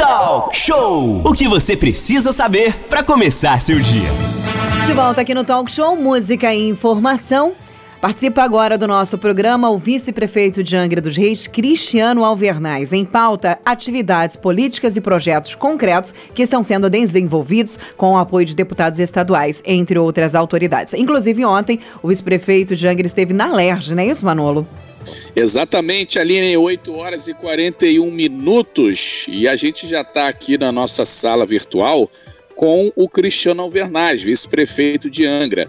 Talk Show! O que você precisa saber para começar seu dia. De volta aqui no Talk Show, música e informação. Participa agora do nosso programa o vice-prefeito de Angra dos Reis, Cristiano Alvernaz. Em pauta, atividades políticas e projetos concretos que estão sendo desenvolvidos com o apoio de deputados estaduais, entre outras autoridades. Inclusive, ontem, o vice-prefeito de Angra esteve na LERJ, não é isso, Manolo? Exatamente, Aline, 8 horas e 41 minutos. E a gente já está aqui na nossa sala virtual com o Cristiano Alvernaz, vice-prefeito de Angra.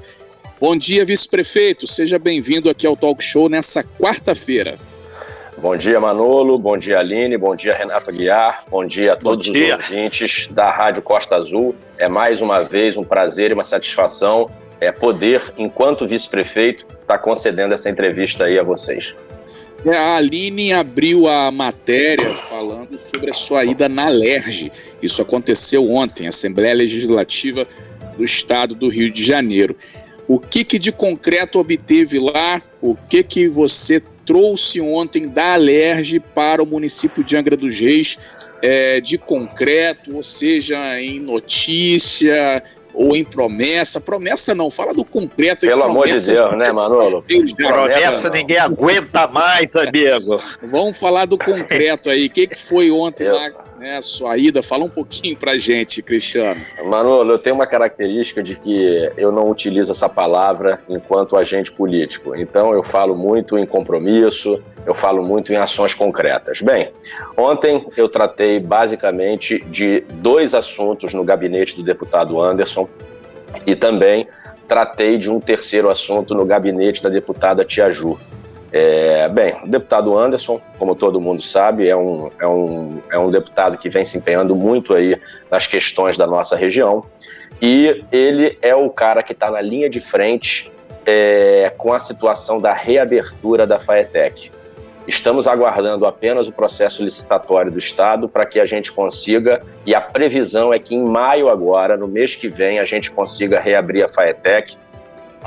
Bom dia, vice-prefeito. Seja bem-vindo aqui ao Talk Show nessa quarta-feira. Bom dia, Manolo. Bom dia, Aline. Bom dia, Renato Guiar. Bom dia a todos dia. os ouvintes da Rádio Costa Azul. É mais uma vez um prazer e uma satisfação é, poder, enquanto vice-prefeito, estar tá concedendo essa entrevista aí a vocês. É, a Aline abriu a matéria falando sobre a sua ida na LERJ. Isso aconteceu ontem, Assembleia Legislativa do Estado do Rio de Janeiro. O que, que de concreto obteve lá? O que, que você trouxe ontem da Alerj para o município de Angra dos Reis é, de concreto, ou seja, em notícia, ou em promessa. Promessa não, fala do concreto. Pelo amor de Deus, né, Manolo? Promessa ninguém aguenta mais, amigo. Vamos falar do concreto aí. O que, que foi ontem eu... lá, né, sua ida? Fala um pouquinho pra gente, Cristiano. Manolo, eu tenho uma característica de que eu não utilizo essa palavra enquanto agente político. Então eu falo muito em compromisso, eu falo muito em ações concretas. Bem, ontem eu tratei basicamente de dois assuntos no gabinete do deputado Anderson e também tratei de um terceiro assunto no gabinete da deputada Tia Ju. É, bem, o deputado Anderson, como todo mundo sabe, é um, é, um, é um deputado que vem se empenhando muito aí nas questões da nossa região e ele é o cara que está na linha de frente é, com a situação da reabertura da FAETEC. Estamos aguardando apenas o processo licitatório do Estado para que a gente consiga, e a previsão é que em maio agora, no mês que vem, a gente consiga reabrir a FAETEC,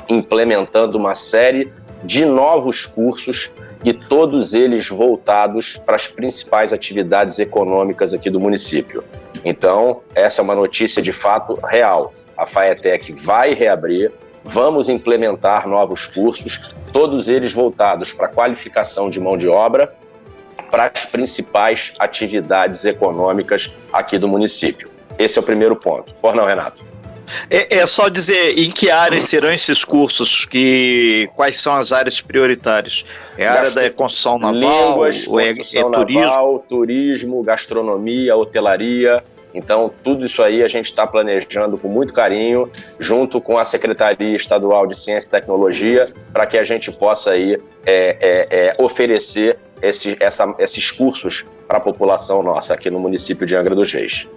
implementando uma série de novos cursos e todos eles voltados para as principais atividades econômicas aqui do município. Então, essa é uma notícia de fato real. A FAETEC vai reabrir, vamos implementar novos cursos, todos eles voltados para qualificação de mão de obra para as principais atividades econômicas aqui do município. Esse é o primeiro ponto. Por não, Renato? É, é, só dizer em que áreas serão esses cursos, que quais são as áreas prioritárias? É a área da construção naval, línguas, ou é, é construção é, turismo? naval, turismo, gastronomia, hotelaria, então, tudo isso aí a gente está planejando com muito carinho, junto com a Secretaria Estadual de Ciência e Tecnologia, para que a gente possa aí, é, é, é, oferecer essa, esses cursos para a população nossa aqui no município de Angra dos Reis.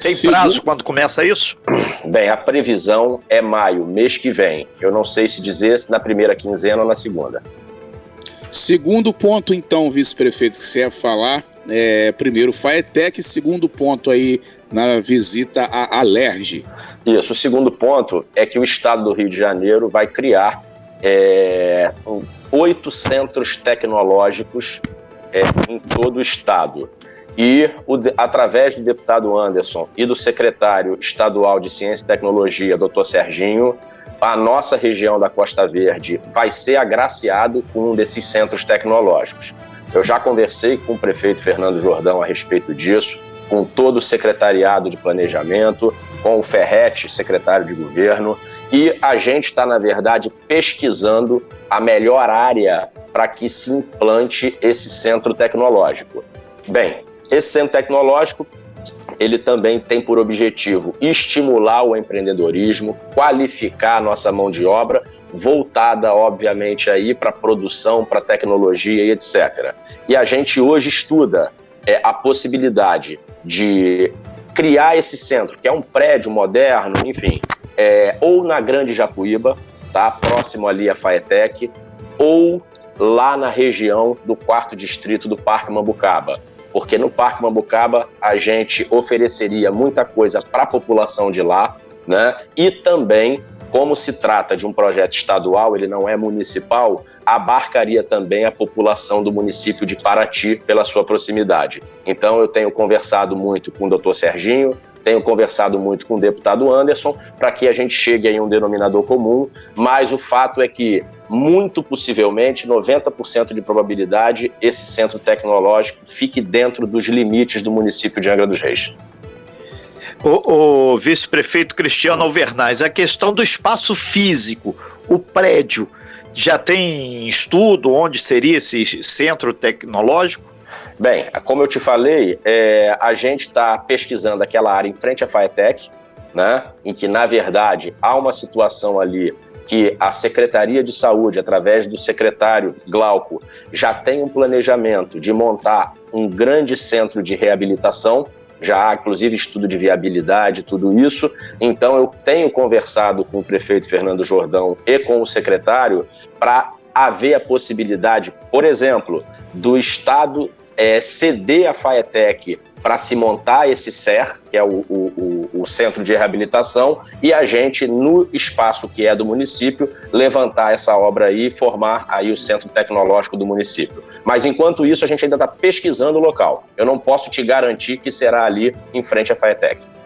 Tem prazo quando começa isso? Bem, a previsão é maio, mês que vem. Eu não sei se dizer se na primeira quinzena ou na segunda. Segundo ponto, então, vice-prefeito, que você ia falar, é, primeiro FAETEC, segundo ponto aí na visita à Alerj. Isso, o segundo ponto é que o Estado do Rio de Janeiro vai criar é, oito centros tecnológicos é, em todo o Estado. E, o, através do deputado Anderson e do secretário estadual de Ciência e Tecnologia, doutor Serginho, a nossa região da Costa Verde vai ser agraciado com um desses centros tecnológicos. Eu já conversei com o prefeito Fernando Jordão a respeito disso, com todo o secretariado de planejamento, com o Ferrete, secretário de governo, e a gente está, na verdade, pesquisando a melhor área para que se implante esse centro tecnológico. Bem, esse centro tecnológico ele também tem por objetivo estimular o empreendedorismo, qualificar a nossa mão de obra voltada, obviamente, aí para produção, para tecnologia e etc. E a gente hoje estuda é, a possibilidade de criar esse centro, que é um prédio moderno, enfim, é, ou na Grande Japuíba, tá, próximo ali à Faetec, ou lá na região do quarto distrito do Parque Mambucaba, porque no Parque Mambucaba a gente ofereceria muita coisa para a população de lá, né? E também como se trata de um projeto estadual, ele não é municipal, abarcaria também a população do município de Paraty pela sua proximidade. Então eu tenho conversado muito com o doutor Serginho, tenho conversado muito com o deputado Anderson para que a gente chegue a um denominador comum, mas o fato é que, muito possivelmente, 90% de probabilidade, esse centro tecnológico fique dentro dos limites do município de Angra dos Reis. O, o vice-prefeito Cristiano Alvernaz, a questão do espaço físico, o prédio, já tem estudo onde seria esse centro tecnológico? Bem, como eu te falei, é, a gente está pesquisando aquela área em frente à FAETEC, né, em que, na verdade, há uma situação ali que a Secretaria de Saúde, através do secretário Glauco, já tem um planejamento de montar um grande centro de reabilitação, já há inclusive estudo de viabilidade, tudo isso. Então eu tenho conversado com o prefeito Fernando Jordão e com o secretário para haver a possibilidade, por exemplo, do Estado é, ceder a FAETEC para se montar esse CER, que é o, o, o, Centro de Reabilitação, e a gente, no espaço que é do município, levantar essa obra aí e formar aí o Centro Tecnológico do município. Mas enquanto isso, a gente ainda está pesquisando o local. Eu não posso te garantir que será ali em frente à FAETEC.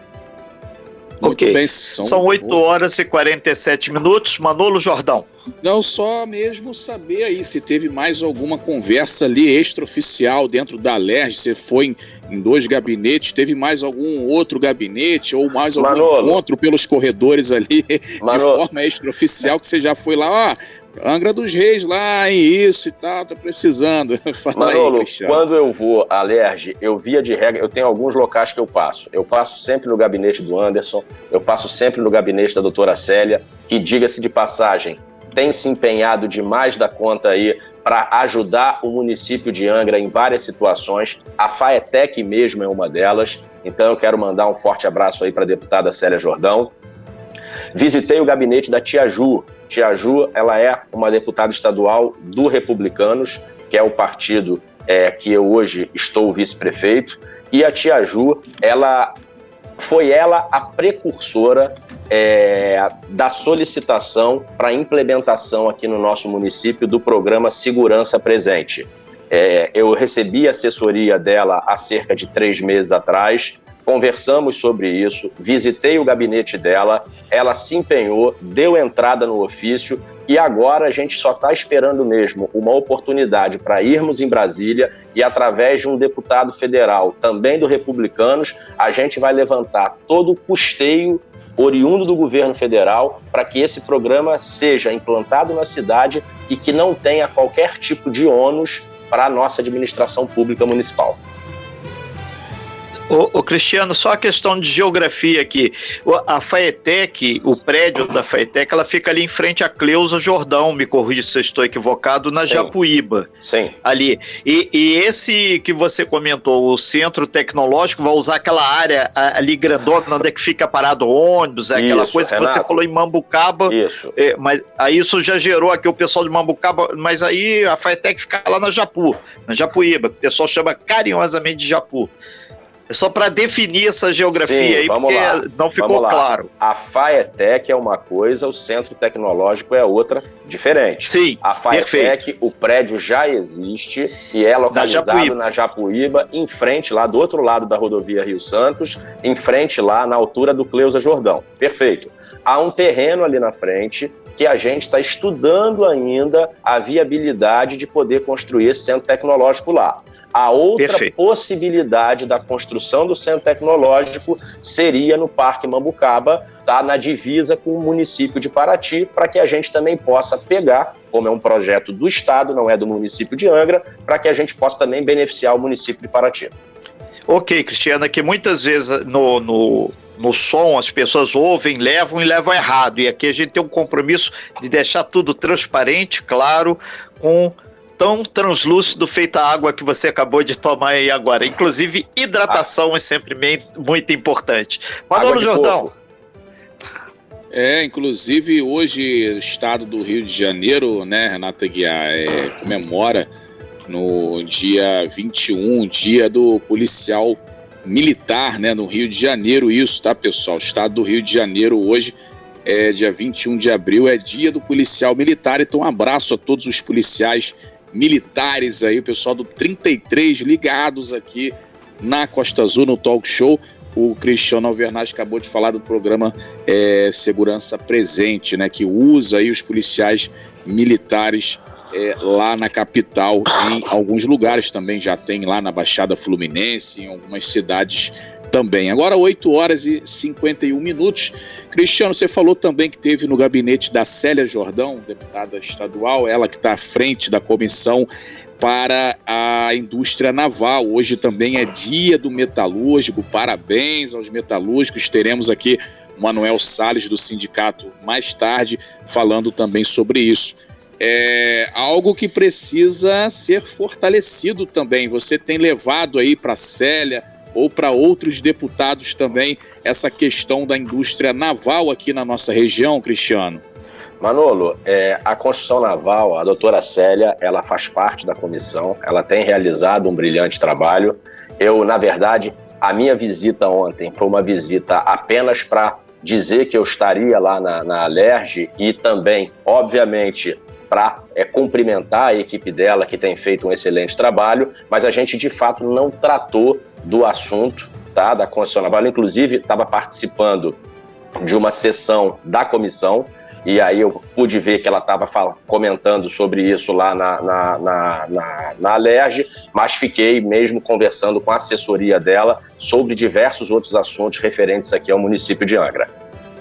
Muito ok. Bem, são... são 8 horas e 47 minutos. Manolo Jordão. Não, só mesmo saber aí se teve mais alguma conversa ali extraoficial dentro da LERJ, se foi em, em, dois gabinetes, teve mais algum outro gabinete ou mais algum Manolo. encontro pelos corredores ali Manolo. de forma extraoficial que você já foi lá, ó, Angra dos Reis lá, em isso e tal, tá precisando. Fala Manolo, aí, quando eu vou à LERJ, eu via de regra, eu tenho alguns locais que eu passo. Eu passo sempre no gabinete do Anderson, eu passo sempre no gabinete da doutora Célia, que diga-se de passagem, tem se empenhado demais da conta aí para ajudar o município de Angra em várias situações. A FAETEC mesmo é uma delas. Então eu quero mandar um forte abraço aí para a deputada Célia Jordão. Visitei o gabinete da Tia Ju. Tia Ju, ela é uma deputada estadual do Republicanos, que é o partido é, que eu hoje estou vice-prefeito. E a Tia Ju, ela foi ela a precursora é, da solicitação para implementação aqui no nosso município do programa Segurança Presente. É, eu recebi a assessoria dela há cerca de três meses atrás, conversamos sobre isso, visitei o gabinete dela, ela se empenhou, deu entrada no ofício e agora a gente só está esperando mesmo uma oportunidade para irmos em Brasília e, através de um deputado federal, também do Republicanos, a gente vai levantar todo o custeio oriundo do governo federal para que esse programa seja implantado na cidade e que não tenha qualquer tipo de ônus para a nossa administração pública municipal. O, Cristiano, só a questão de geografia aqui. A Faetec, o prédio da Faetec, ela fica ali em frente à Cleusa Jordão, me corrija se eu estou equivocado, na Sim. Japuíba. Sim. Ali. E, e, esse que você comentou, o centro tecnológico, vai usar aquela área ali grandona, onde é que fica parado ônibus, é aquela isso, coisa Renato. que você falou em Mambucaba. Isso. É, mas aí isso já gerou aqui o pessoal de Mambucaba, mas aí a Faetec fica lá na Japu, na Japuíba, que o pessoal chama carinhosamente de Japu. É só para definir essa geografia Sim, aí, porque lá. não ficou claro. A FAETEC é uma coisa, o Centro Tecnológico é outra, diferente. Sim, A FAETEC, o prédio já existe e é localizado Japuíba. na Japuíba, em frente lá, do outro lado da rodovia Rio Santos, em frente lá, na altura do Cleusa Jordão. Perfeito. Há um terreno ali na frente que a gente está estudando ainda a viabilidade de poder construir esse centro tecnológico lá. A outra Perfeito. possibilidade da construção do centro tecnológico seria no Parque Mambucaba, tá na divisa com o município de Paraty, para que a gente também possa pegar, como é um projeto do Estado, não é do município de Angra, para que a gente possa também beneficiar o município de Paraty. Ok, Cristiana, que muitas vezes no, no, no som as pessoas ouvem, levam e levam errado. E aqui a gente tem um compromisso de deixar tudo transparente, claro, com tão translúcido feito a água que você acabou de tomar aí agora. Inclusive, hidratação ah. é sempre muito importante. Manolo Jordão. É, inclusive hoje o estado do Rio de Janeiro, né, Renata Guiar, é, comemora no dia 21, dia do policial militar, né, no Rio de Janeiro, isso, tá, pessoal? O estado do Rio de Janeiro hoje é, dia 21 de abril, é dia do policial militar. Então, um abraço a todos os policiais militares aí, o pessoal do 33 ligados aqui na Costa Azul, no Talk Show. O Cristiano Alvernaz acabou de falar do programa é, Segurança Presente, né, que usa aí os policiais militares é, lá na capital, em alguns lugares também já tem lá na Baixada Fluminense, em algumas cidades também. Agora, 8 horas e 51 minutos. Cristiano, você falou também que teve no gabinete da Célia Jordão, deputada estadual, ela que está à frente da comissão para a indústria naval. Hoje também é dia do metalúrgico. Parabéns aos metalúrgicos. Teremos aqui o Manuel Sales do sindicato mais tarde falando também sobre isso. É algo que precisa ser fortalecido também. Você tem levado aí para Célia ou para outros deputados também essa questão da indústria naval aqui na nossa região, Cristiano? Manolo, é, a construção naval, a doutora Célia, ela faz parte da comissão, ela tem realizado um brilhante trabalho. Eu, na verdade, a minha visita ontem foi uma visita apenas para dizer que eu estaria lá na, na Alerj e também, obviamente, para é, cumprimentar a equipe dela, que tem feito um excelente trabalho, mas a gente de fato não tratou do assunto tá, da Constituição Naval. Inclusive, estava participando de uma sessão da comissão, e aí eu pude ver que ela estava comentando sobre isso lá na, na, na, na, na Alerj, mas fiquei mesmo conversando com a assessoria dela sobre diversos outros assuntos referentes aqui ao município de Angra.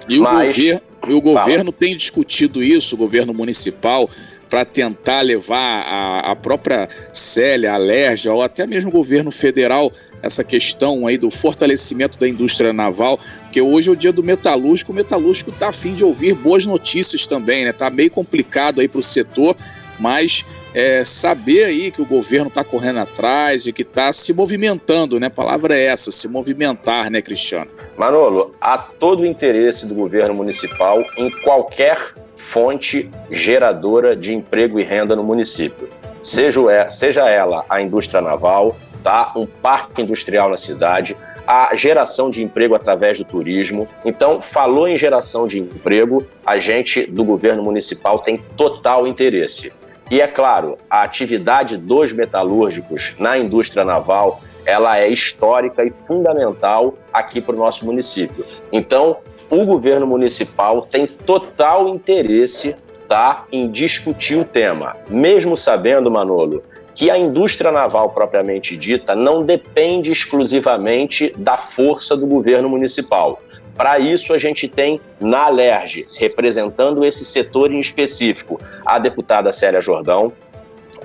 E mas, o governo, e o governo tem discutido isso, o governo municipal, para tentar levar a, a própria Célia, a Lerja, ou até mesmo o governo federal, essa questão aí do fortalecimento da indústria naval, porque hoje é o dia do metalúrgico, o metalúrgico está afim de ouvir boas notícias também, né? Tá meio complicado aí para o setor, mas é, saber aí que o governo está correndo atrás e que está se movimentando, né? A palavra é essa, se movimentar, né, Cristiano? Manolo, há todo o interesse do governo municipal em qualquer fonte geradora de emprego e renda no município. Seja, seja ela a indústria naval, tá? um parque industrial na cidade, a geração de emprego através do turismo. Então, falou em geração de emprego, a gente do governo municipal tem total interesse. E é claro, a atividade dos metalúrgicos na indústria naval, ela é histórica e fundamental aqui para o nosso município. Então, o governo municipal tem total interesse tá, em discutir o tema, mesmo sabendo, Manolo, que a indústria naval propriamente dita não depende exclusivamente da força do governo municipal. Para isso, a gente tem na Alerj, representando esse setor em específico, a deputada Célia Jordão,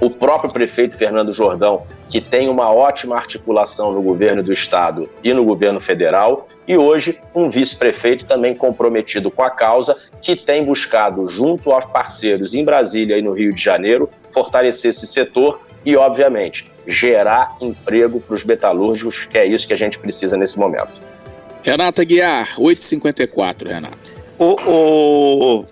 o próprio prefeito Fernando Jordão, que tem uma ótima articulação no governo do estado e no governo federal, e hoje um vice-prefeito também comprometido com a causa, que tem buscado, junto aos parceiros em Brasília e no Rio de Janeiro, fortalecer esse setor e, obviamente, gerar emprego para os metalúrgicos, que é isso que a gente precisa nesse momento. Renata Guiar, 8h54, Renata. O, o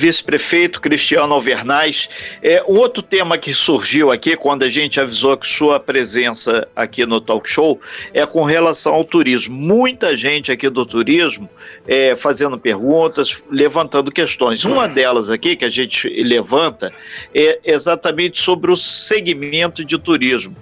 vice-prefeito Cristiano Alvernaz. É, um outro tema que surgiu aqui, quando a gente avisou que sua presença aqui no talk show, é com relação ao turismo. Muita gente aqui do turismo é, fazendo perguntas, levantando questões. Uma delas aqui que a gente levanta é exatamente sobre o segmento de turismo.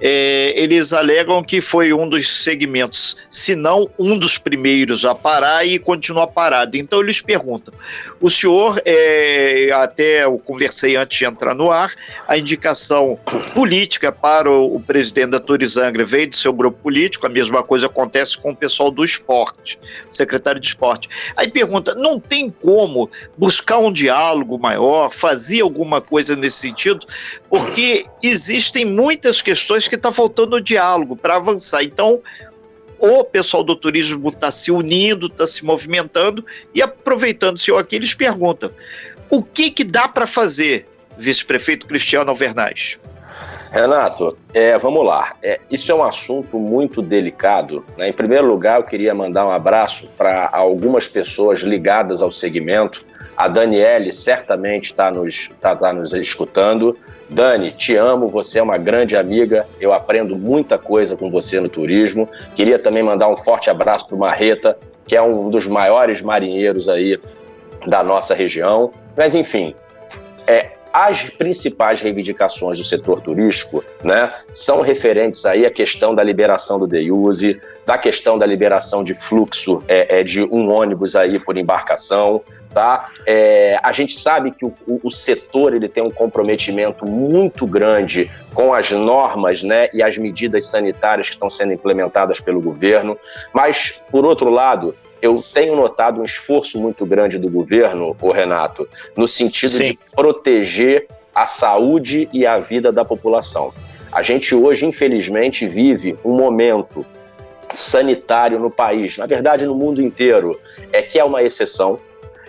É, eles alegam que foi um dos segmentos, se não um dos primeiros a parar e continua parado. Então eles perguntam: o senhor, é, até eu conversei antes de entrar no ar, a indicação política para o, o presidente da Turizangra veio do seu grupo político, a mesma coisa acontece com o pessoal do esporte, secretário de esporte. Aí pergunta: não tem como buscar um diálogo maior, fazer alguma coisa nesse sentido? Porque existem muitas questões que está faltando diálogo para avançar. Então, o pessoal do turismo está se unindo, está se movimentando e aproveitando-se aqui, eles perguntam: o que, que dá para fazer, vice-prefeito Cristiano Alvernaz? Renato, é, vamos lá. É, isso é um assunto muito delicado. Né? Em primeiro lugar, eu queria mandar um abraço para algumas pessoas ligadas ao segmento. A Daniele certamente está nos, tá, tá nos escutando. Dani, te amo, você é uma grande amiga, eu aprendo muita coisa com você no turismo. Queria também mandar um forte abraço para o Marreta, que é um dos maiores marinheiros aí da nossa região. Mas, enfim, é, as principais reivindicações do setor turístico né, são referentes aí à questão da liberação do DEUSE, da questão da liberação de fluxo é, é, de um ônibus aí por embarcação, tá? É, a gente sabe que o, o, setor ele tem um comprometimento muito grande com as normas, né, e as medidas sanitárias que estão sendo implementadas pelo governo, mas por outro lado, eu tenho notado um esforço muito grande do governo, o Renato, no sentido Sim. de proteger a saúde e a vida da população. A gente hoje, infelizmente, vive um momento sanitário no país, na verdade no mundo inteiro, é que é uma exceção.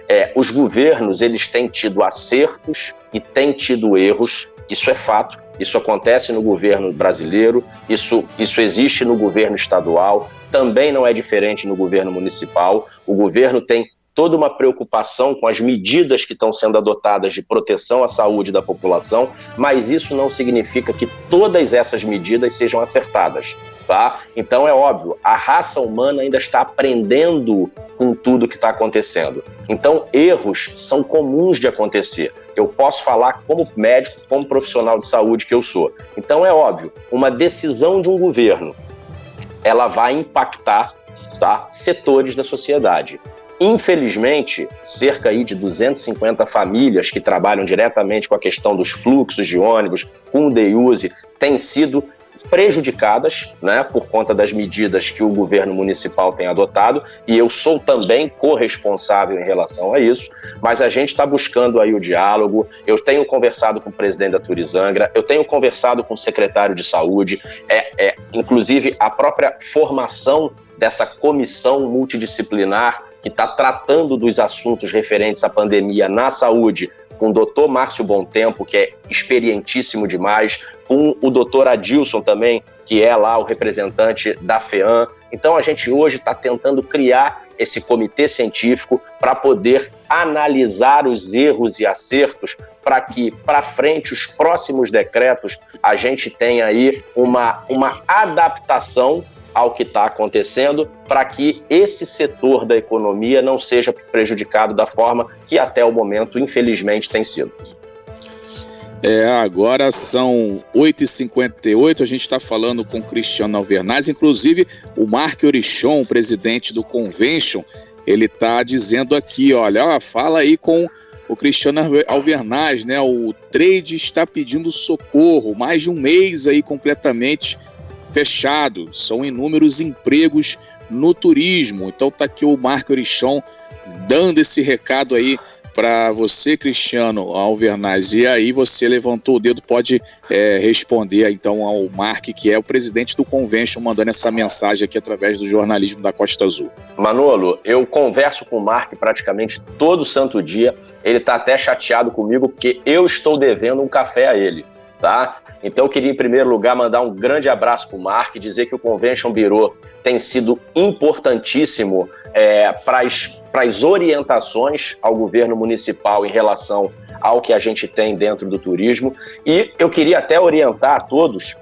É, os governos eles têm tido acertos e têm tido erros, isso é fato. Isso acontece no governo brasileiro, isso, isso existe no governo estadual, também não é diferente no governo municipal. O governo tem toda uma preocupação com as medidas que estão sendo adotadas de proteção à saúde da população, mas isso não significa que todas essas medidas sejam acertadas. Tá? Então é óbvio, a raça humana ainda está aprendendo com tudo que está acontecendo. Então erros são comuns de acontecer. Eu posso falar como médico, como profissional de saúde que eu sou. Então é óbvio, uma decisão de um governo ela vai impactar tá, setores da sociedade. Infelizmente, cerca aí de 250 famílias que trabalham diretamente com a questão dos fluxos de ônibus, com o DEUSE, têm sido prejudicadas né, por conta das medidas que o governo municipal tem adotado, e eu sou também corresponsável em relação a isso, mas a gente está buscando aí o diálogo, eu tenho conversado com o presidente da Turizangra, eu tenho conversado com o secretário de saúde, é, é inclusive a própria formação dessa comissão multidisciplinar que está tratando dos assuntos referentes à pandemia na saúde, com o doutor Márcio Tempo, que é experientíssimo demais, com o doutor Adilson também, que é lá o representante da FEAM. Então a gente hoje está tentando criar esse comitê científico para poder analisar os erros e acertos para que para frente os próximos decretos a gente tenha aí uma, uma adaptação ao que está acontecendo para que esse setor da economia não seja prejudicado da forma que até o momento, infelizmente, tem sido. É, agora são 8h58, a gente está falando com Cristiano Alvernaz, inclusive o Mark Orichon, presidente do Convention, ele está dizendo aqui, olha, fala aí com o Cristiano Alvernaz, né? O trade está pedindo socorro, mais de um mês aí completamente fechado. São inúmeros empregos no turismo. Então tá aqui o Marco Orichon dando esse recado aí para você, Cristiano Alvernaz. E aí você levantou o dedo, pode é, responder então ao Mark, que é o presidente do Convention, mandando essa mensagem aqui através do jornalismo da Costa Azul. Manolo, eu converso com o Mark praticamente todo santo dia. Ele está até chateado comigo porque eu estou devendo um café a ele tá? Então eu queria em primeiro lugar mandar um grande abraço para o Mark, dizer que o Convention Bureau tem sido importantíssimo é, para as orientações ao governo municipal em relação ao que a gente tem dentro do turismo. E eu queria até orientar a todos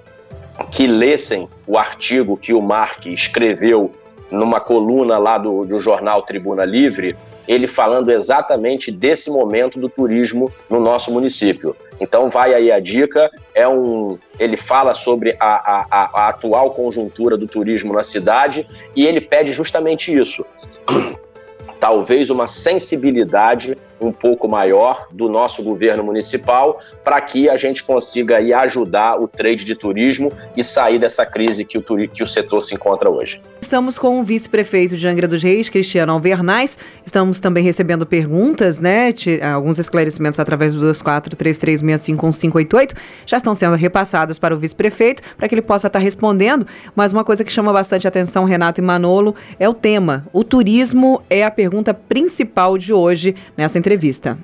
que lessem o artigo que o Mark escreveu numa coluna lá do, do jornal Tribuna Livre, ele falando exatamente desse momento do turismo no nosso município. Então vai aí a dica, é um, ele fala sobre a, a, a atual conjuntura do turismo na cidade e ele pede justamente isso. Talvez uma sensibilidade um pouco maior do nosso governo municipal para que a gente consiga aí ajudar o trade de turismo e sair dessa crise que o, que o setor se encontra hoje. Estamos com o vice-prefeito de Angra dos Reis, Cristiano Alvernais. Estamos também recebendo perguntas, né? Alguns esclarecimentos através do 2433651588 já estão sendo repassadas para o vice-prefeito para que ele possa estar respondendo. Mas uma coisa que chama bastante atenção, Renato e Manolo, é o tema. O turismo é a pergunta principal de hoje nessa entrevista entrevista.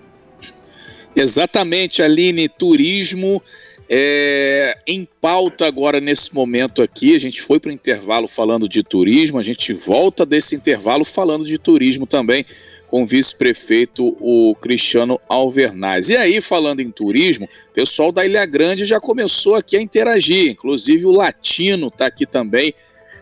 Exatamente, Aline, turismo é, em pauta agora nesse momento aqui. A gente foi para o intervalo falando de turismo, a gente volta desse intervalo falando de turismo também com o vice-prefeito, o Cristiano Alvernaz. E aí, falando em turismo, o pessoal da Ilha Grande já começou aqui a interagir, inclusive o Latino está aqui também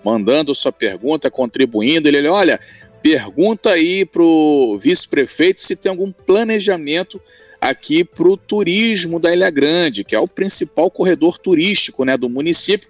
mandando sua pergunta, contribuindo. Ele, olha, pergunta aí para o vice-prefeito se tem algum planejamento aqui para o turismo da Ilha Grande, que é o principal corredor turístico né, do município,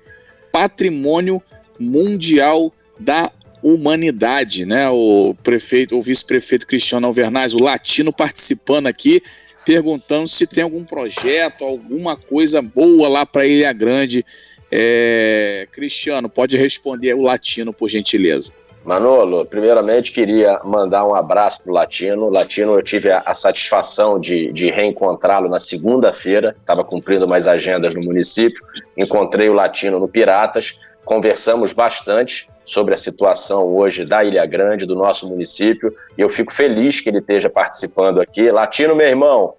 patrimônio mundial da humanidade, né? O prefeito, o vice-prefeito Cristiano Alvernaz, o latino participando aqui, perguntando se tem algum projeto, alguma coisa boa lá para Ilha Grande. É... Cristiano, pode responder o latino, por gentileza. Manolo, primeiramente queria mandar um abraço para o Latino. Latino, eu tive a, a satisfação de, de reencontrá-lo na segunda-feira, estava cumprindo mais agendas no município. Encontrei o Latino no Piratas, conversamos bastante sobre a situação hoje da Ilha Grande, do nosso município, e eu fico feliz que ele esteja participando aqui. Latino, meu irmão,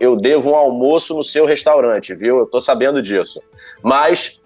eu devo um almoço no seu restaurante, viu? Eu estou sabendo disso. Mas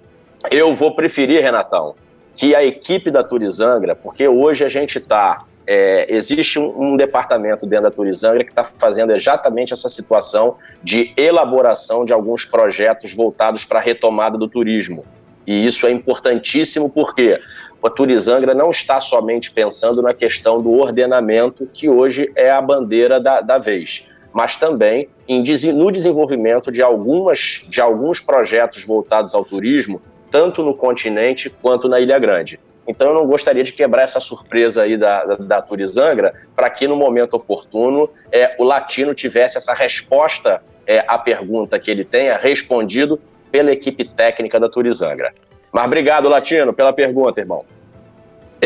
eu vou preferir, Renatão, que a equipe da Turizangra, porque hoje a gente está. É, existe um, um, departamento dentro da Turizangra que está fazendo exatamente essa situação de elaboração de alguns projetos voltados para a retomada do turismo. E isso é importantíssimo porque a Turizangra não está somente pensando na questão do ordenamento, que hoje é a bandeira da, da vez, mas também em, no desenvolvimento de, algumas, de alguns projetos voltados ao turismo tanto no continente quanto na Ilha Grande. Então eu não gostaria de quebrar essa surpresa aí da, da, da Turizangra para que no momento oportuno é, o latino tivesse essa resposta é, à pergunta que ele tenha respondido pela equipe técnica da Turizangra. Mas obrigado, Latino, pela pergunta, irmão.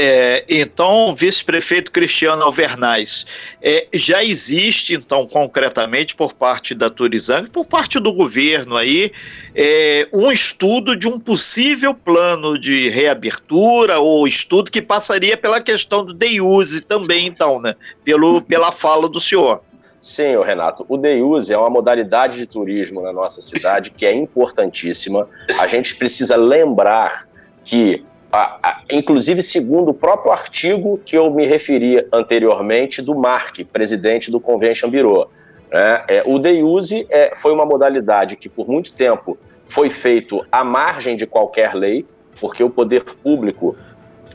É, então, vice-prefeito Cristiano Alvernaz, é, já existe, então, concretamente, por parte da Turizang, por parte do governo aí, é, um estudo de um possível plano de reabertura ou estudo que passaria pela questão do day use também, então, né? Pelo, pela fala do senhor. Sim, Renato. O day use é uma modalidade de turismo na nossa cidade que é importantíssima. A gente precisa lembrar que a, a, inclusive segundo o próprio artigo que eu me referi anteriormente do Mark, presidente do Convention Bureau. Né? É, o day use é, foi uma modalidade que por muito tempo foi feito à margem de qualquer lei, porque o poder público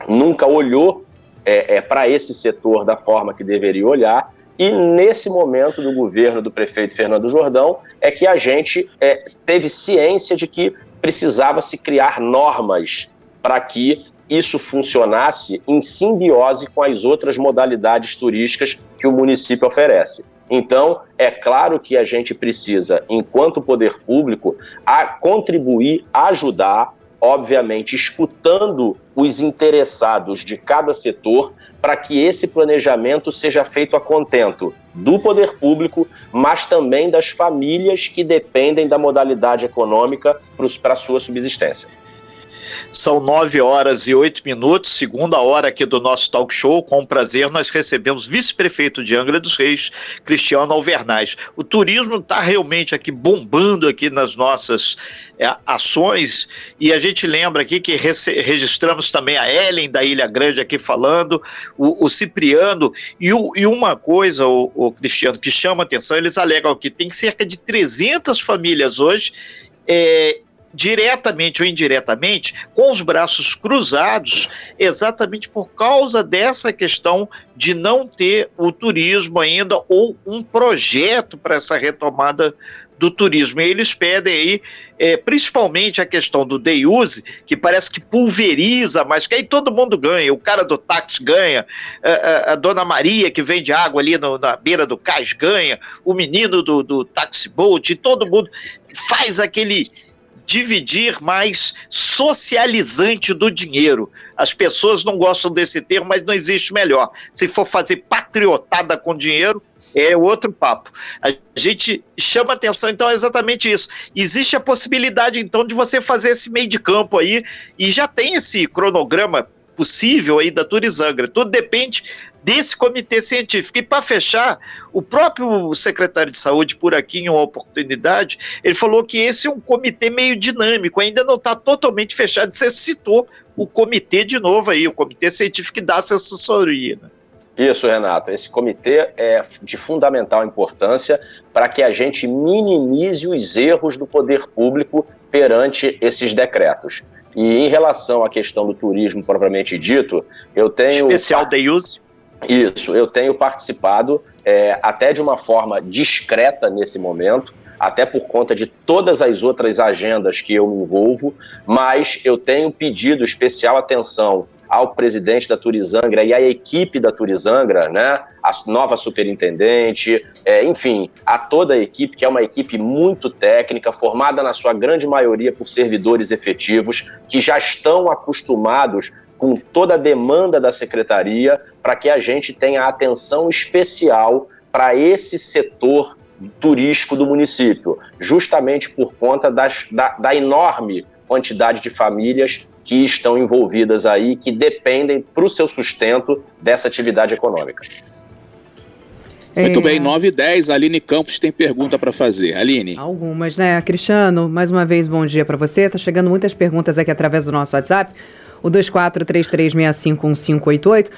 nunca olhou é, é, para esse setor da forma que deveria olhar, e nesse momento do governo do prefeito Fernando Jordão é que a gente é, teve ciência de que precisava se criar normas para que isso funcionasse em simbiose com as outras modalidades turísticas que o município oferece. Então, é claro que a gente precisa, enquanto poder público, a contribuir, ajudar, obviamente escutando os interessados de cada setor para que esse planejamento seja feito a contento do poder público, mas também das famílias que dependem da modalidade econômica para a sua subsistência. São nove horas e oito minutos, segunda hora aqui do nosso talk show. Com prazer, nós recebemos vice-prefeito de Angra dos Reis, Cristiano Alvernaz. O turismo está realmente aqui bombando aqui nas nossas é, ações e a gente lembra aqui que registramos também a Ellen da Ilha Grande aqui falando, o, o Cipriano e, o, e, uma coisa, o, o Cristiano, que chama atenção, eles alegam que tem cerca de 300 famílias hoje é, diretamente ou indiretamente, com os braços cruzados, exatamente por causa dessa questão de não ter o turismo ainda ou um projeto para essa retomada do turismo. E eles pedem aí, é, principalmente a questão do day use, que parece que pulveriza, mas que aí todo mundo ganha. O cara do táxi ganha, a, a, dona Maria, que vende água ali no, na beira do cais, ganha, o menino do, do táxi boat, todo mundo faz aquele dividir mais socializante do dinheiro. As pessoas não gostam desse termo, mas não existe melhor. Se for fazer patriotada com dinheiro, é outro papo. A gente chama atenção, então, é exatamente isso. Existe a possibilidade, então, de você fazer esse meio de campo aí, e já tem esse cronograma possível aí da Turizangra. Tudo depende desse comitê científico. E para fechar, o próprio secretário de saúde, por aqui, em uma oportunidade, ele falou que esse é um comitê meio dinâmico, ainda não está totalmente fechado. Você citou o comitê de novo aí, o comitê científico que dá essa assessoria. Né? Isso, Renato. Esse comitê é de fundamental importância para que a gente minimize os erros do poder público perante esses decretos. E em relação à questão do turismo propriamente dito, eu tenho. Especial day use? Isso, eu tenho participado é, até de uma forma discreta nesse momento, até por conta de todas as outras agendas que eu me envolvo, mas eu tenho pedido especial atenção ao presidente da Turizangra e à equipe da Turizangra, né, a nova superintendente, é, enfim, a toda a equipe, que é uma equipe muito técnica, formada na sua grande maioria por servidores efetivos, que já estão acostumados com toda a demanda da secretaria para que a gente tenha atenção especial para esse setor turístico do município, justamente por conta das, da, da enorme quantidade de famílias que estão envolvidas aí, que dependem para o seu sustento dessa atividade econômica. Muito é... bem, 9 e 10, Aline Campos tem pergunta para fazer. Aline. Algumas, né? Cristiano, mais uma vez, bom dia para você. Tá chegando muitas perguntas aqui através do nosso WhatsApp, o 2433651588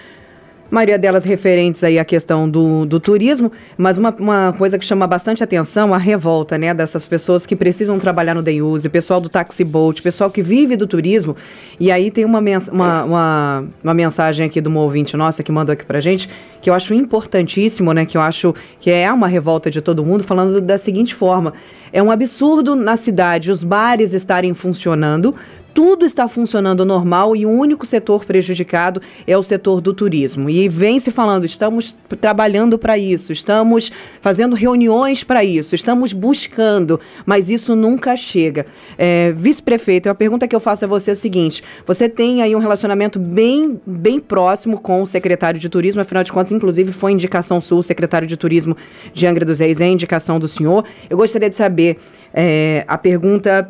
maioria delas referentes aí à questão do, do turismo, mas uma, uma coisa que chama bastante atenção, a revolta, né, dessas pessoas que precisam trabalhar no day use, pessoal do taxi boat, pessoal que vive do turismo, e aí tem uma, mens uma, uma, uma, mensagem aqui de uma ouvinte nossa que mandou aqui pra gente, que eu acho importantíssimo, né, que eu acho que é uma revolta de todo mundo, falando da seguinte forma, é um absurdo na cidade os bares estarem funcionando, tudo está funcionando normal e o único setor prejudicado é o setor do turismo. E vem se falando, estamos trabalhando para isso, estamos fazendo reuniões para isso, estamos buscando, mas isso nunca chega. É, Vice-prefeito, a pergunta que eu faço a você é o seguinte: você tem aí um relacionamento bem, bem próximo com o secretário de turismo, afinal de contas, inclusive foi indicação sua, o secretário de turismo de Angra dos Reis é indicação do senhor. Eu gostaria de saber é, a pergunta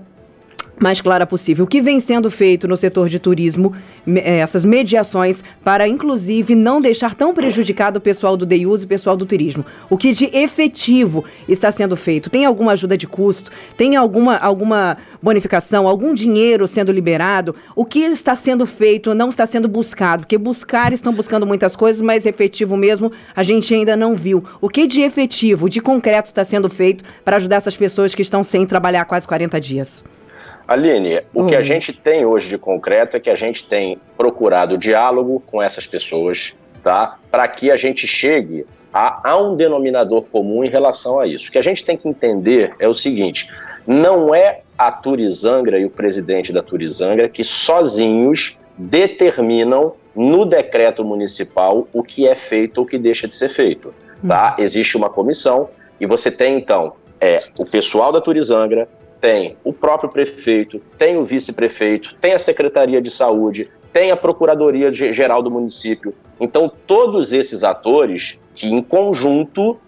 mais clara possível. O que vem sendo feito no setor de turismo, eh, essas mediações, para inclusive não deixar tão prejudicado o pessoal do DEUS e o pessoal do turismo? O que de efetivo está sendo feito? Tem alguma ajuda de custo? Tem alguma, alguma bonificação? Algum dinheiro sendo liberado? O que está sendo feito não está sendo buscado? Porque buscar estão buscando muitas coisas, mas efetivo mesmo a gente ainda não viu. O que de efetivo, de concreto está sendo feito para ajudar essas pessoas que estão sem trabalhar quase 40 dias? Aline, o hum. que a gente tem hoje de concreto é que a gente tem procurado diálogo com essas pessoas, tá? Para que a gente chegue a, a, um denominador comum em relação a isso. O que a gente tem que entender é o seguinte: não é a Turizangra e o presidente da Turizangra que sozinhos determinam no decreto municipal o que é feito ou o que deixa de ser feito. Tá? Hum. Existe uma comissão e você tem então é, o pessoal da Turizangra, tem o próprio prefeito, tem o vice-prefeito, tem a Secretaria de Saúde, tem a Procuradoria Geral do município. Então, todos esses atores que, em conjunto,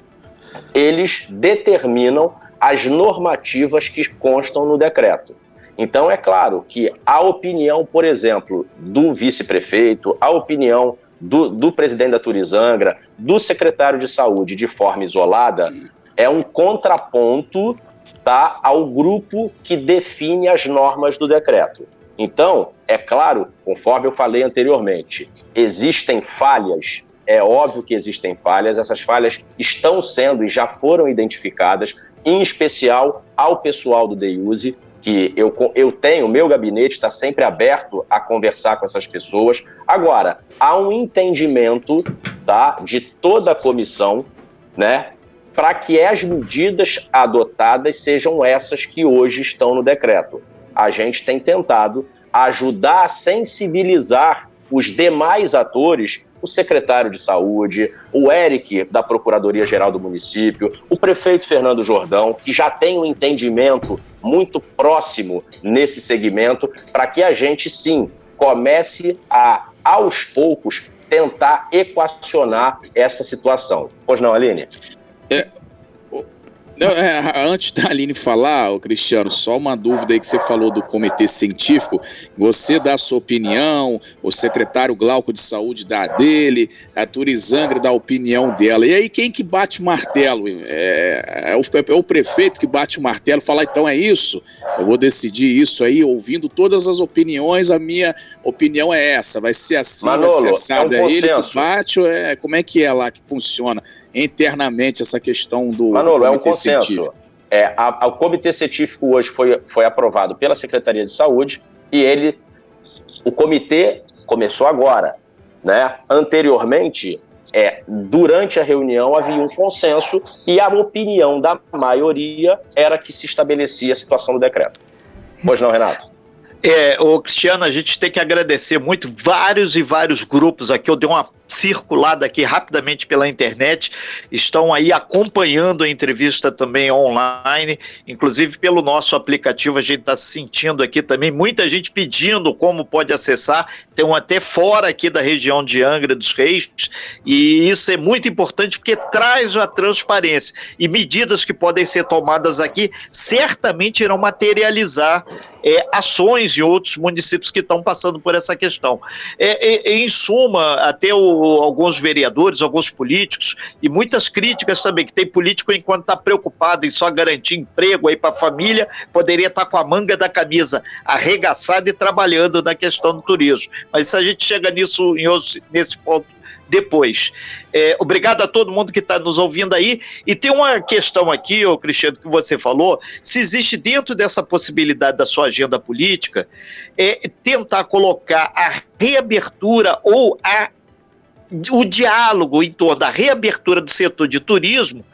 eles determinam as normativas que constam no decreto. Então, é claro que a opinião, por exemplo, do vice-prefeito, a opinião do, do, presidente da Turizangra, do secretário de saúde de forma isolada, é um contraponto tá, ao grupo que define as normas do decreto. Então, é claro, conforme eu falei anteriormente, existem falhas, é óbvio que existem falhas, essas falhas estão sendo e já foram identificadas, em especial ao pessoal do DEUSE, que eu, eu tenho, meu gabinete está sempre aberto a conversar com essas pessoas. Agora, há um entendimento tá, de toda a comissão, né, para que as medidas adotadas sejam essas que hoje estão no decreto. A gente tem tentado ajudar a sensibilizar os demais atores, o secretário de saúde, o Eric da Procuradoria-Geral do município, o prefeito Fernando Jordão, que já tem um entendimento muito próximo nesse segmento, para que a gente sim comece a, aos poucos, tentar equacionar essa situação. Pois não, Aline? É, não, é, antes da Aline falar, o Cristiano, só uma dúvida aí que você falou do comitê científico. Você dá a sua opinião, o secretário Glauco de Saúde dá a dele, a Turizangra dá a opinião dela. E aí, quem que bate o martelo? É, é, o, é o prefeito que bate o martelo, fala, então é isso, eu vou decidir isso aí, ouvindo todas as opiniões, a minha opinião é essa, vai ser assim, Manolo, vai ser assado. É, um é ele que bate, é, como é que é lá que funciona? Internamente essa questão do Manolo, é um consenso. Científico. É, a, a, o comitê científico hoje foi, foi aprovado pela Secretaria de Saúde e ele, o comitê começou agora, né? Anteriormente, É, durante a reunião havia um consenso e a opinião da maioria era que se estabelecia a situação do decreto. Pois não, Renato? É, o Cristiano, a gente tem que agradecer muito vários e vários grupos aqui. Eu dei uma circulada aqui rapidamente pela internet, estão aí acompanhando a entrevista também online, inclusive pelo nosso aplicativo, a gente está sentindo aqui também muita gente pedindo como pode acessar, tem um até fora aqui da região de Angra dos Reis, e isso é muito importante porque traz a transparência. E medidas que podem ser tomadas aqui certamente irão materializar é, ações em outros municípios que estão passando por essa questão. É, é, em suma, até o alguns vereadores, alguns políticos, e muitas críticas também, que tem político enquanto está preocupado em só garantir emprego aí para a família, poderia estar tá com a manga da camisa arregaçada e trabalhando na questão do turismo. Mas a gente chega nisso nesse ponto depois. É, obrigado a todo mundo que está nos ouvindo aí. E tem uma questão aqui, ô Cristiano, que você falou: se existe dentro dessa possibilidade da sua agenda política, é, tentar colocar a reabertura ou a o diálogo em torno da reabertura do setor de turismo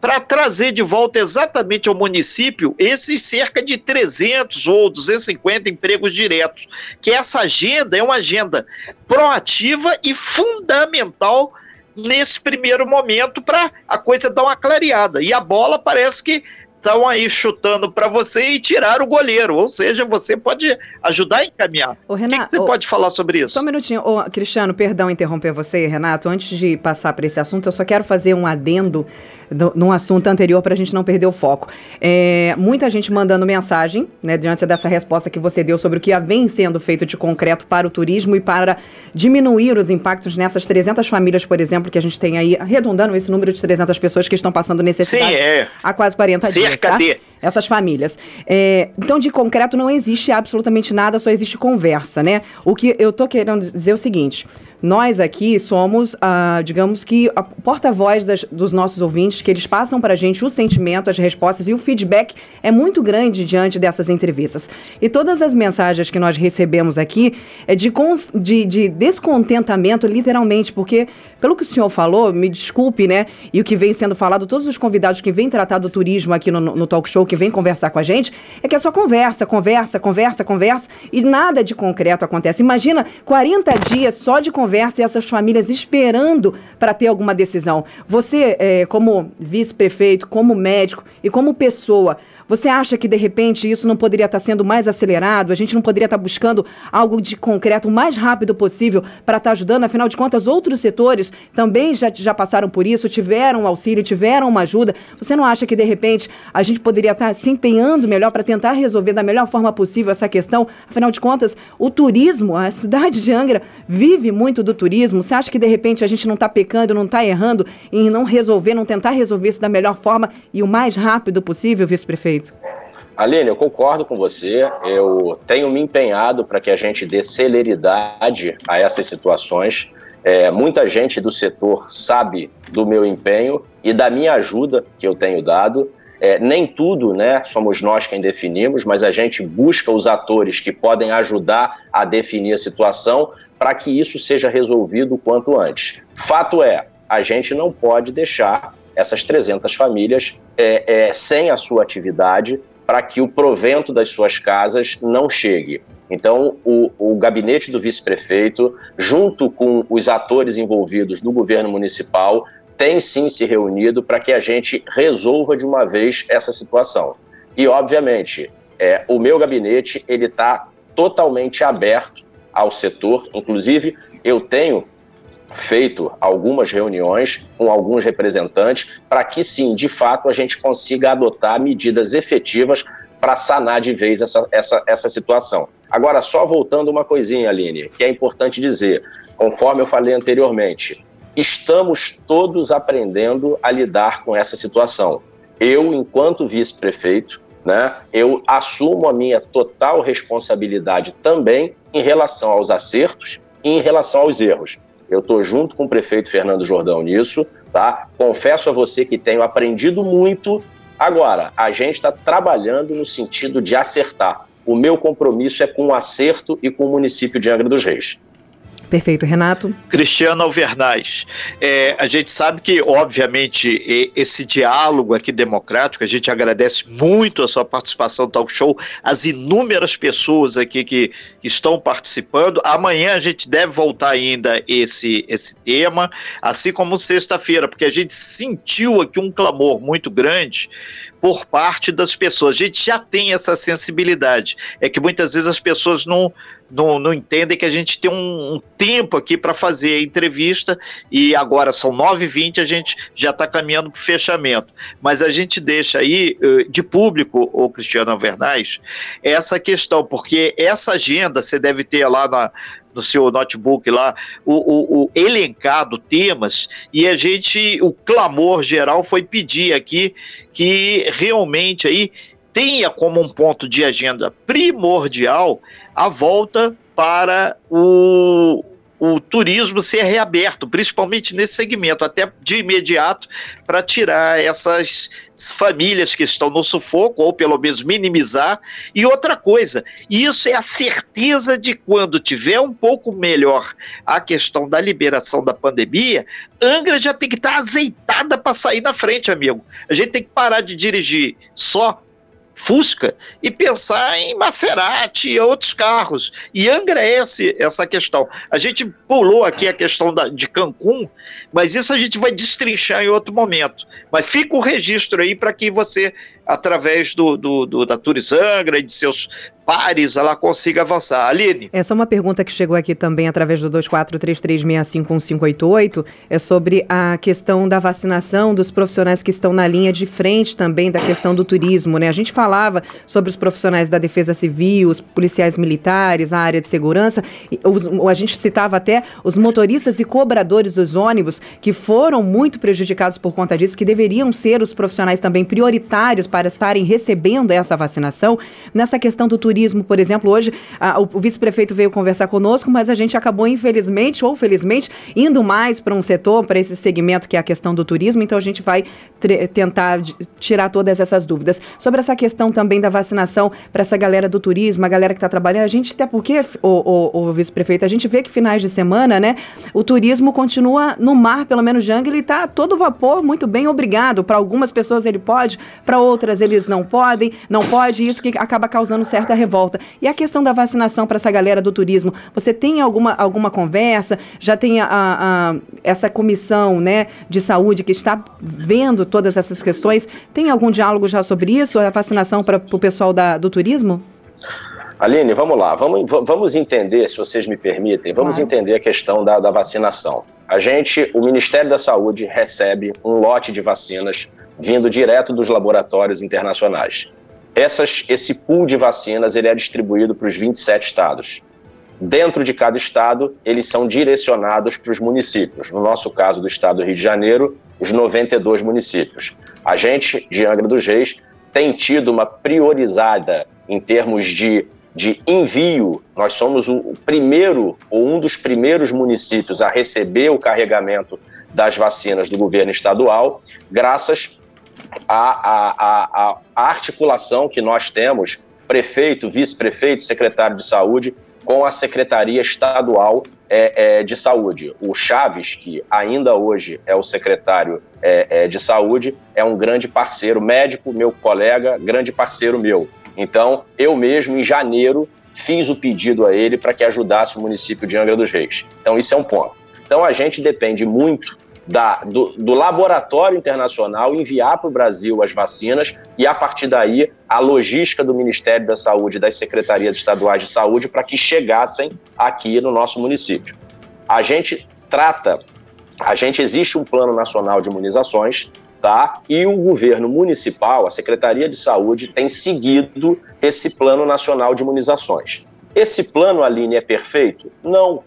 para trazer de volta exatamente ao município esses cerca de 300 ou 250 empregos diretos. Que essa agenda é uma agenda proativa e fundamental nesse primeiro momento para a coisa dar uma clareada. E a bola parece que estão aí chutando para você e tirar o goleiro. Ou seja, você pode ajudar a encaminhar. Ô, Renato, o que, que você pode falar sobre isso? Só um minutinho. Ô, Cristiano, perdão interromper você, Renato. Antes de passar para esse assunto, eu só quero fazer um adendo do, num assunto anterior para a gente não perder o foco. É, muita gente mandando mensagem, né, diante dessa resposta que você deu sobre o que vem sendo feito de concreto para o turismo e para diminuir os impactos nessas 300 famílias, por exemplo, que a gente tem aí, arredondando esse número de 300 pessoas que estão passando necessidade Sim, é. há quase 40 Cerca dias. Tá? De... Essas famílias. É, então, de concreto não existe absolutamente nada, só existe conversa, né? O que eu tô querendo dizer é o seguinte: nós aqui somos, ah, digamos que, a porta-voz dos nossos ouvintes, que eles passam para a gente o sentimento, as respostas e o feedback é muito grande diante dessas entrevistas. E todas as mensagens que nós recebemos aqui é de, de, de descontentamento, literalmente, porque, pelo que o senhor falou, me desculpe, né? E o que vem sendo falado, todos os convidados que vêm tratar do turismo aqui no, no talk show, que vêm conversar com a gente, é que é só conversa, conversa, conversa, conversa, e nada de concreto acontece. Imagina 40 dias só de conversa conversa e essas famílias esperando para ter alguma decisão. Você, é, como vice-prefeito, como médico e como pessoa, você acha que, de repente, isso não poderia estar sendo mais acelerado? A gente não poderia estar buscando algo de concreto o mais rápido possível para estar ajudando? Afinal de contas, outros setores também já, já passaram por isso, tiveram auxílio, tiveram uma ajuda. Você não acha que, de repente, a gente poderia estar se empenhando melhor para tentar resolver da melhor forma possível essa questão? Afinal de contas, o turismo, a cidade de Angra vive muito do turismo. Você acha que, de repente, a gente não está pecando, não está errando em não resolver, não tentar resolver isso da melhor forma e o mais rápido possível, vice-prefeito? Perfeito. Aline, eu concordo com você. Eu tenho me empenhado para que a gente dê celeridade a essas situações. É, muita gente do setor sabe do meu empenho e da minha ajuda que eu tenho dado. É, nem tudo, né, somos nós quem definimos, mas a gente busca os atores que podem ajudar a definir a situação para que isso seja resolvido o quanto antes. Fato é, a gente não pode deixar essas 300 famílias é, é, sem a sua atividade para que o provento das suas casas não chegue. Então, o, o gabinete do vice-prefeito, junto com os atores envolvidos no governo municipal, tem sim se reunido para que a gente resolva de uma vez essa situação. E, obviamente, é, o meu gabinete ele está totalmente aberto ao setor. Inclusive, eu tenho feito algumas reuniões com alguns representantes para que sim, de fato, a gente consiga adotar medidas efetivas para sanar de vez essa, essa, essa situação. Agora, só voltando uma coisinha, Aline, que é importante dizer, conforme eu falei anteriormente, estamos todos aprendendo a lidar com essa situação. Eu, enquanto vice-prefeito, né, eu assumo a minha total responsabilidade também em relação aos acertos e em relação aos erros. Eu estou junto com o prefeito Fernando Jordão nisso, tá? Confesso a você que tenho aprendido muito. Agora, a gente está trabalhando no sentido de acertar. O meu compromisso é com o acerto e com o município de Angra dos Reis. Perfeito, Renato. Cristiano Alvernaz. É, a gente sabe que, obviamente, esse diálogo aqui democrático, a gente agradece muito a sua participação no talk show, as inúmeras pessoas aqui que estão participando. Amanhã a gente deve voltar ainda esse, esse tema, assim como sexta-feira, porque a gente sentiu aqui um clamor muito grande por parte das pessoas. A gente já tem essa sensibilidade. É que muitas vezes as pessoas não não, não entendem que a gente tem um, um tempo aqui para fazer a entrevista e agora são 9h20, a gente já está caminhando para o fechamento. Mas a gente deixa aí eh, de público, o Cristiano Alvernaz, essa questão, porque essa agenda você deve ter lá na, no seu notebook lá, o, o, o, elencado temas, e a gente, o clamor geral foi pedir aqui que realmente aí tenha como um ponto de agenda primordial a volta para o, o turismo ser reaberto, principalmente nesse segmento, até de imediato, para tirar essas famílias que estão no sufoco, ou pelo menos minimizar. E outra coisa, isso é a certeza de quando tiver um pouco melhor a questão da liberação da pandemia, Angra já tem que estar azeitada para sair na frente, amigo. A gente tem que parar de dirigir só Fusca e pensar em Maserati e outros carros. E Angra é esse, essa questão. A gente pulou aqui a questão da, de Cancún, mas isso a gente vai destrinchar em outro momento. Mas fica o registro aí para que você, através do, do, do da Turizangra e de seus pares ela consiga avançar. Aline? Essa é uma pergunta que chegou aqui também através do 2433651588, é sobre a questão da vacinação dos profissionais que estão na linha de frente também da questão do turismo, né? A gente falava sobre os profissionais da defesa civil, os policiais militares, a área de segurança, os, a gente citava até os motoristas e cobradores dos ônibus que foram muito prejudicados por conta disso, que deveriam ser os profissionais também prioritários para estarem recebendo essa vacinação. Nessa questão do turismo, turismo, por exemplo. Hoje a, o, o vice-prefeito veio conversar conosco, mas a gente acabou, infelizmente ou felizmente, indo mais para um setor, para esse segmento que é a questão do turismo. Então a gente vai tentar tirar todas essas dúvidas. Sobre essa questão também da vacinação para essa galera do turismo, a galera que está trabalhando, a gente, até porque, o, o, o vice-prefeito, a gente vê que finais de semana, né, o turismo continua no mar, pelo menos Jang, ele está todo vapor, muito bem, obrigado. Para algumas pessoas ele pode, para outras eles não podem, não pode, isso que acaba causando certa revolta volta. E a questão da vacinação para essa galera do turismo, você tem alguma, alguma conversa? Já tem a, a, essa comissão né, de saúde que está vendo todas essas questões? Tem algum diálogo já sobre isso, a vacinação para o pessoal da, do turismo? Aline, vamos lá, vamos, vamos entender, se vocês me permitem, vamos claro. entender a questão da, da vacinação. A gente, o Ministério da Saúde recebe um lote de vacinas vindo direto dos laboratórios internacionais. Essas, esse pool de vacinas ele é distribuído para os 27 estados. Dentro de cada estado, eles são direcionados para os municípios. No nosso caso do estado do Rio de Janeiro, os 92 municípios. A gente, de Angra dos Reis, tem tido uma priorizada em termos de, de envio. Nós somos o primeiro, ou um dos primeiros municípios a receber o carregamento das vacinas do governo estadual, graças a, a, a, a articulação que nós temos, prefeito, vice-prefeito, secretário de saúde, com a Secretaria Estadual é, é, de Saúde. O Chaves, que ainda hoje é o secretário é, é, de Saúde, é um grande parceiro médico, meu colega, grande parceiro meu. Então, eu mesmo, em janeiro, fiz o pedido a ele para que ajudasse o município de Angra dos Reis. Então, isso é um ponto. Então, a gente depende muito da, do, do laboratório internacional enviar para o Brasil as vacinas e, a partir daí, a logística do Ministério da Saúde das secretarias estaduais de saúde para que chegassem aqui no nosso município. A gente trata, a gente existe um plano nacional de imunizações, tá? E o governo municipal, a Secretaria de Saúde, tem seguido esse plano nacional de imunizações. Esse plano, Aline, é perfeito? Não.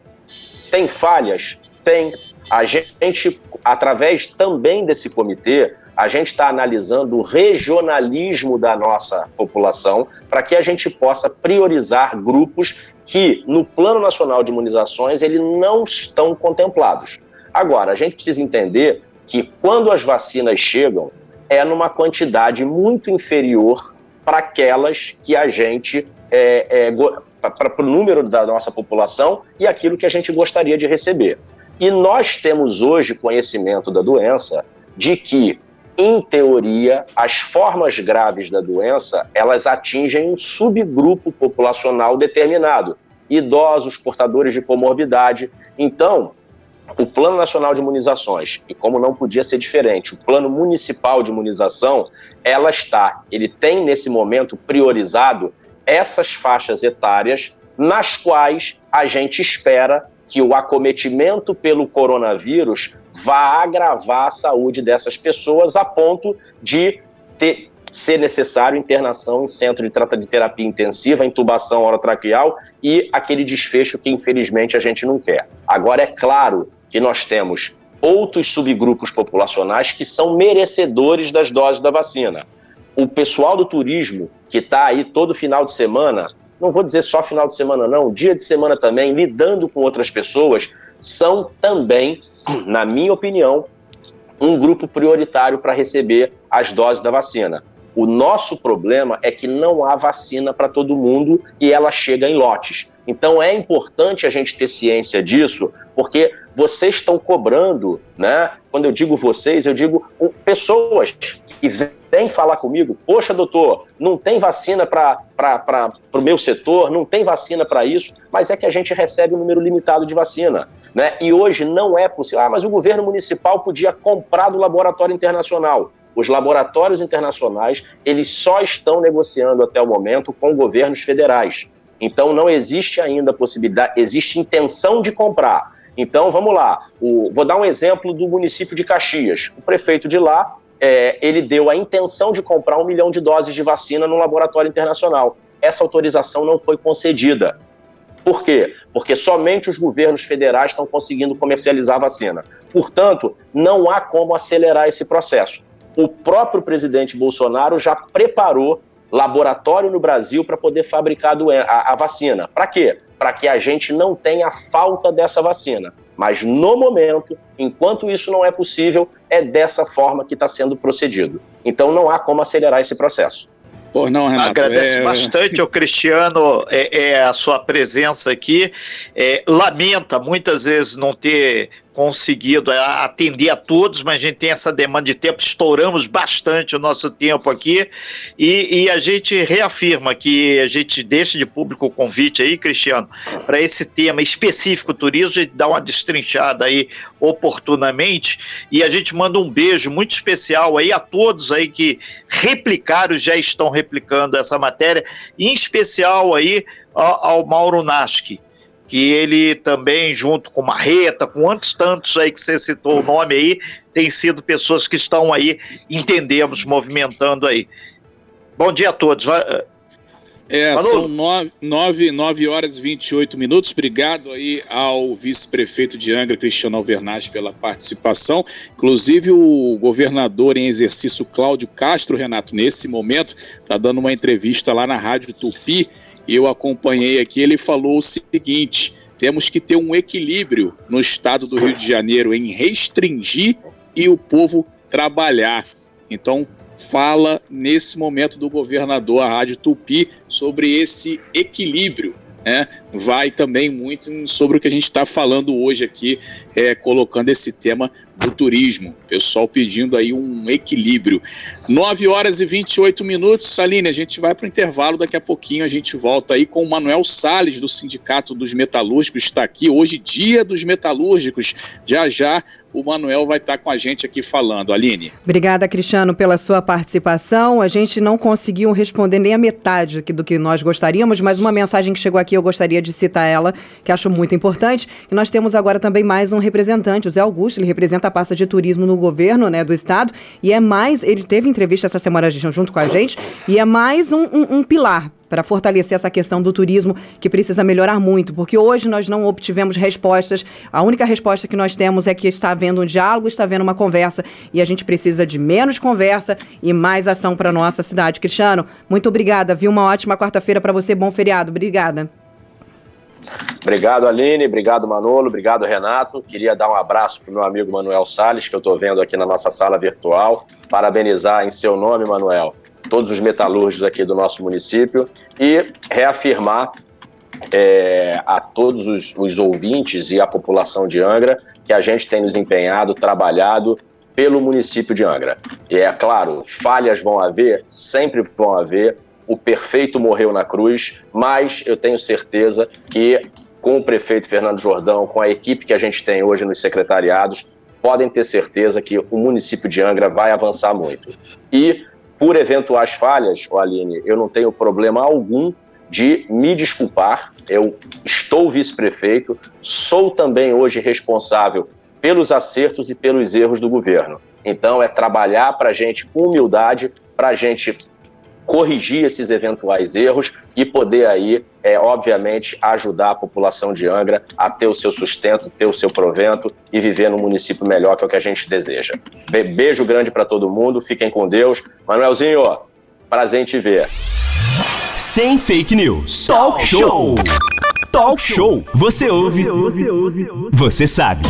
Tem falhas? Tem. A gente, através também desse comitê, a gente está analisando o regionalismo da nossa população para que a gente possa priorizar grupos que, no Plano Nacional de Imunizações, eles não estão contemplados. Agora, a gente precisa entender que quando as vacinas chegam, é numa quantidade muito inferior para aquelas que a gente é, é, para o número da nossa população e aquilo que a gente gostaria de receber. E nós temos hoje conhecimento da doença de que, em teoria, as formas graves da doença elas atingem um subgrupo populacional determinado, idosos, portadores de comorbidade. Então, o Plano Nacional de Imunizações, e como não podia ser diferente, o Plano Municipal de Imunização, ela está, ele tem nesse momento priorizado essas faixas etárias nas quais a gente espera que o acometimento pelo coronavírus vá agravar a saúde dessas pessoas a ponto de ter, ser necessário internação em centro de, trata de terapia intensiva, intubação orotraqueal e aquele desfecho que infelizmente a gente não quer. Agora é claro que nós temos outros subgrupos populacionais que são merecedores das doses da vacina. O pessoal do turismo, que está aí todo final de semana, não vou dizer só final de semana, não, dia de semana também, lidando com outras pessoas, são também, na minha opinião, um grupo prioritário para receber as doses da vacina. O nosso problema é que não há vacina para todo mundo e ela chega em lotes. Então é importante a gente ter ciência disso, porque vocês estão cobrando, né? Quando eu digo vocês, eu digo pessoas que vêm falar comigo, poxa, doutor, não tem vacina para o meu setor, não tem vacina para isso, mas é que a gente recebe um número limitado de vacina. Né? E hoje não é possível. Ah, mas o governo municipal podia comprar do laboratório internacional. Os laboratórios internacionais, eles só estão negociando até o momento com governos federais. Então não existe ainda possibilidade, existe intenção de comprar. Então vamos lá, o, vou dar um exemplo do município de Caxias. O prefeito de lá, é, ele deu a intenção de comprar um milhão de doses de vacina no laboratório internacional. Essa autorização não foi concedida. Por quê? Porque somente os governos federais estão conseguindo comercializar a vacina. Portanto, não há como acelerar esse processo. O próprio presidente Bolsonaro já preparou laboratório no Brasil para poder fabricar a, vacina. Para quê? Para que a gente não tenha falta dessa vacina. Mas no momento, enquanto isso não é possível, é dessa forma que está sendo procedido. Então não há como acelerar esse processo. Por não, Renato. Agradeço é... bastante ao Cristiano é, é, a sua presença aqui. É, lamenta muitas vezes não ter conseguido atender a todos, mas a gente tem essa demanda de tempo, estouramos bastante o nosso tempo aqui. E, e a gente reafirma que a gente deixa de público o convite aí, Cristiano, para esse tema específico turismo, a gente dá uma destrinchada aí oportunamente. E a gente manda um beijo muito especial aí a todos aí que replicaram, já estão replicando essa matéria, em especial aí ao, ao Mauro Naschi, que ele também, junto com Marreta, com antes tantos aí que você citou o nome aí, tem sido pessoas que estão aí, entendemos, movimentando aí. Bom dia a todos. É, são nove, nove, nove horas e 28 minutos. Obrigado aí ao vice-prefeito de Angra, Cristiano Alvernaz, pela participação. Inclusive, o governador em exercício, Cláudio Castro, Renato, nesse momento, está dando uma entrevista lá na Rádio Tupi eu acompanhei aqui, ele falou o seguinte: temos que ter um equilíbrio no estado do Rio de Janeiro em restringir e o povo trabalhar. Então, fala nesse momento do governador, a Rádio Tupi, sobre esse equilíbrio. Né? Vai também muito sobre o que a gente está falando hoje aqui, é, colocando esse tema do turismo. Pessoal pedindo aí um equilíbrio. 9 horas e 28 minutos. Saline, a gente vai para o intervalo. Daqui a pouquinho a gente volta aí com o Manuel Sales do Sindicato dos Metalúrgicos. Está aqui hoje, dia dos metalúrgicos. Já já o Manuel vai estar tá com a gente aqui falando. Aline. Obrigada, Cristiano, pela sua participação. A gente não conseguiu responder nem a metade do que nós gostaríamos, mas uma mensagem que chegou aqui eu gostaria de citar ela, que acho muito importante. Que nós temos agora também mais um representante, o Zé Augusto. Ele representa a pasta de turismo no governo né, do estado. E é mais, ele teve entrevista essa semana junto com a gente, e é mais um, um, um pilar para fortalecer essa questão do turismo que precisa melhorar muito, porque hoje nós não obtivemos respostas. A única resposta que nós temos é que está havendo um diálogo, está havendo uma conversa e a gente precisa de menos conversa e mais ação para nossa cidade. Cristiano, muito obrigada. Viu uma ótima quarta-feira para você. Bom feriado. Obrigada. Obrigado, Aline. Obrigado, Manolo. Obrigado, Renato. Queria dar um abraço para o meu amigo Manuel Sales, que eu estou vendo aqui na nossa sala virtual. Parabenizar em seu nome, Manuel, todos os metalúrgicos aqui do nosso município e reafirmar é, a todos os, os ouvintes e a população de Angra que a gente tem nos empenhado, trabalhado pelo município de Angra. E é claro, falhas vão haver, sempre vão haver. O perfeito morreu na cruz, mas eu tenho certeza que com o prefeito Fernando Jordão, com a equipe que a gente tem hoje nos secretariados, podem ter certeza que o município de Angra vai avançar muito. E por eventuais falhas, Aline, eu não tenho problema algum de me desculpar. Eu estou vice-prefeito, sou também hoje responsável pelos acertos e pelos erros do governo. Então, é trabalhar para a gente com humildade, para a gente corrigir esses eventuais erros e poder aí, é, obviamente, ajudar a população de Angra a ter o seu sustento, ter o seu provento e viver num município melhor, que é o que a gente deseja. Be beijo grande para todo mundo, fiquem com Deus. Manuelzinho, prazer em te ver. Sem fake news. Talk show. Talk show. Você ouve. Você sabe.